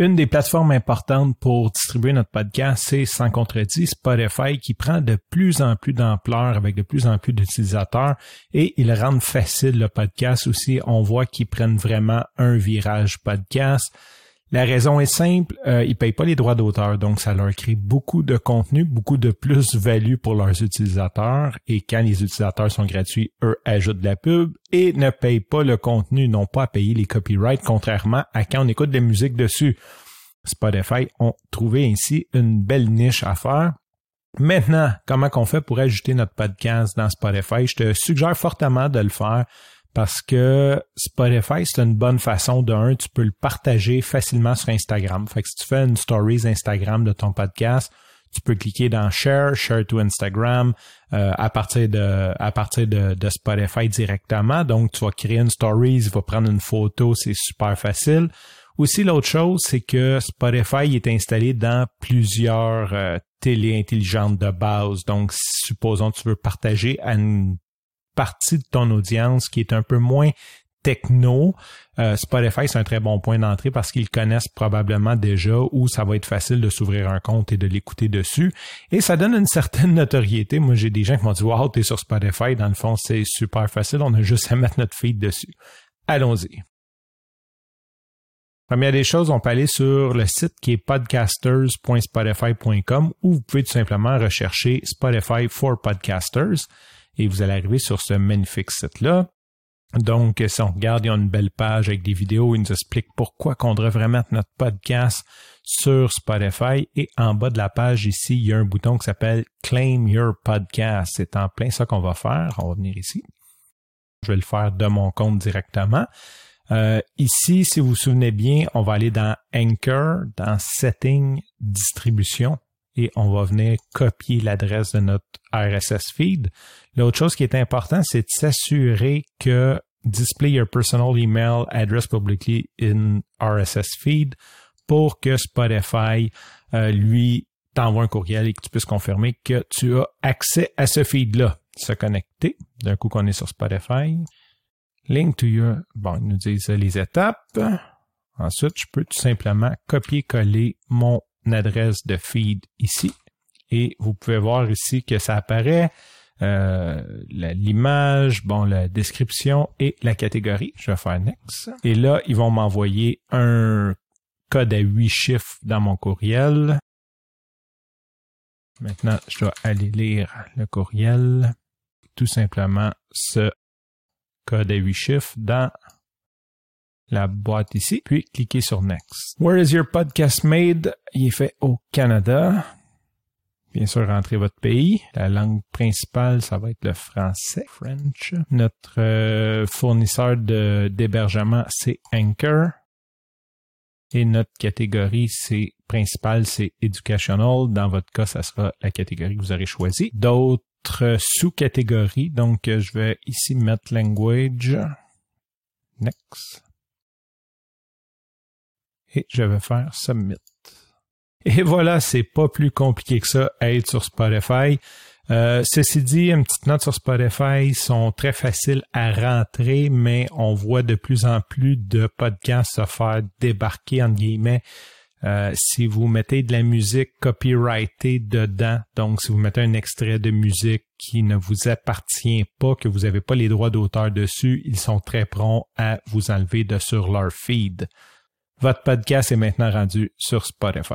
Une des plateformes importantes pour distribuer notre podcast, c'est sans contredit Spotify qui prend de plus en plus d'ampleur avec de plus en plus d'utilisateurs et ils rendent facile le podcast aussi. On voit qu'ils prennent vraiment un virage podcast. La raison est simple, euh, ils payent pas les droits d'auteur, donc ça leur crée beaucoup de contenu, beaucoup de plus-value pour leurs utilisateurs. Et quand les utilisateurs sont gratuits, eux ajoutent de la pub et ne payent pas le contenu, n'ont pas à payer les copyrights, contrairement à quand on écoute de la musique dessus. Spotify ont trouvé ainsi une belle niche à faire. Maintenant, comment qu'on fait pour ajouter notre podcast dans Spotify? Je te suggère fortement de le faire parce que Spotify, c'est une bonne façon de tu peux le partager facilement sur Instagram. Fait que si tu fais une stories Instagram de ton podcast, tu peux cliquer dans Share, Share to Instagram euh, à partir de à partir de, Spotify directement. Donc, tu vas créer une stories, il va prendre une photo, c'est super facile. Aussi, l'autre chose, c'est que Spotify est installé dans plusieurs euh, télé intelligentes de base. Donc, supposons que tu veux partager à une partie de ton audience qui est un peu moins techno, euh, Spotify, c'est un très bon point d'entrée parce qu'ils connaissent probablement déjà où ça va être facile de s'ouvrir un compte et de l'écouter dessus. Et ça donne une certaine notoriété. Moi, j'ai des gens qui m'ont dit, wow, t'es sur Spotify. Dans le fond, c'est super facile. On a juste à mettre notre feed dessus. Allons-y. Première des choses, on peut aller sur le site qui est podcasters.spotify.com où vous pouvez tout simplement rechercher Spotify for Podcasters et vous allez arriver sur ce magnifique site-là. Donc, si on regarde, il y a une belle page avec des vidéos, il nous explique pourquoi qu'on devrait mettre notre podcast sur Spotify. Et en bas de la page ici, il y a un bouton qui s'appelle Claim Your Podcast. C'est en plein ça qu'on va faire. On va venir ici. Je vais le faire de mon compte directement. Euh, ici, si vous vous souvenez bien, on va aller dans Anchor, dans Setting, Distribution et on va venir copier l'adresse de notre RSS feed. L'autre chose qui est important, c'est de s'assurer que display your personal email address publicly in RSS feed pour que Spotify euh, lui t'envoie un courriel et que tu puisses confirmer que tu as accès à ce feed-là. Se connecter, d'un coup qu'on est sur Spotify. Link to your... Bon, ils nous disent les étapes. Ensuite, je peux tout simplement copier-coller mon adresse de feed ici. Et vous pouvez voir ici que ça apparaît euh, l'image, bon, la description et la catégorie. Je vais faire Next. Et là, ils vont m'envoyer un code à huit chiffres dans mon courriel. Maintenant, je dois aller lire le courriel. Tout simplement ce code à huit chiffres dans la boîte ici, puis cliquez sur Next. Where is your podcast made? Il est fait au Canada. Bien sûr, rentrez votre pays. La langue principale, ça va être le français, French. Notre euh, fournisseur d'hébergement, c'est Anchor. Et notre catégorie, c'est principale, c'est educational. Dans votre cas, ça sera la catégorie que vous aurez choisie. D'autres sous-catégories. Donc, je vais ici mettre language. Next et je vais faire Submit. Et voilà, c'est pas plus compliqué que ça être sur Spotify. Euh, ceci dit, une petite note sur Spotify sont très faciles à rentrer, mais on voit de plus en plus de podcasts se faire débarquer entre guillemets. Euh, si vous mettez de la musique copyrightée dedans, donc si vous mettez un extrait de musique qui ne vous appartient pas, que vous n'avez pas les droits d'auteur dessus, ils sont très prompts à vous enlever de sur leur feed. Votre podcast est maintenant rendu sur Spotify.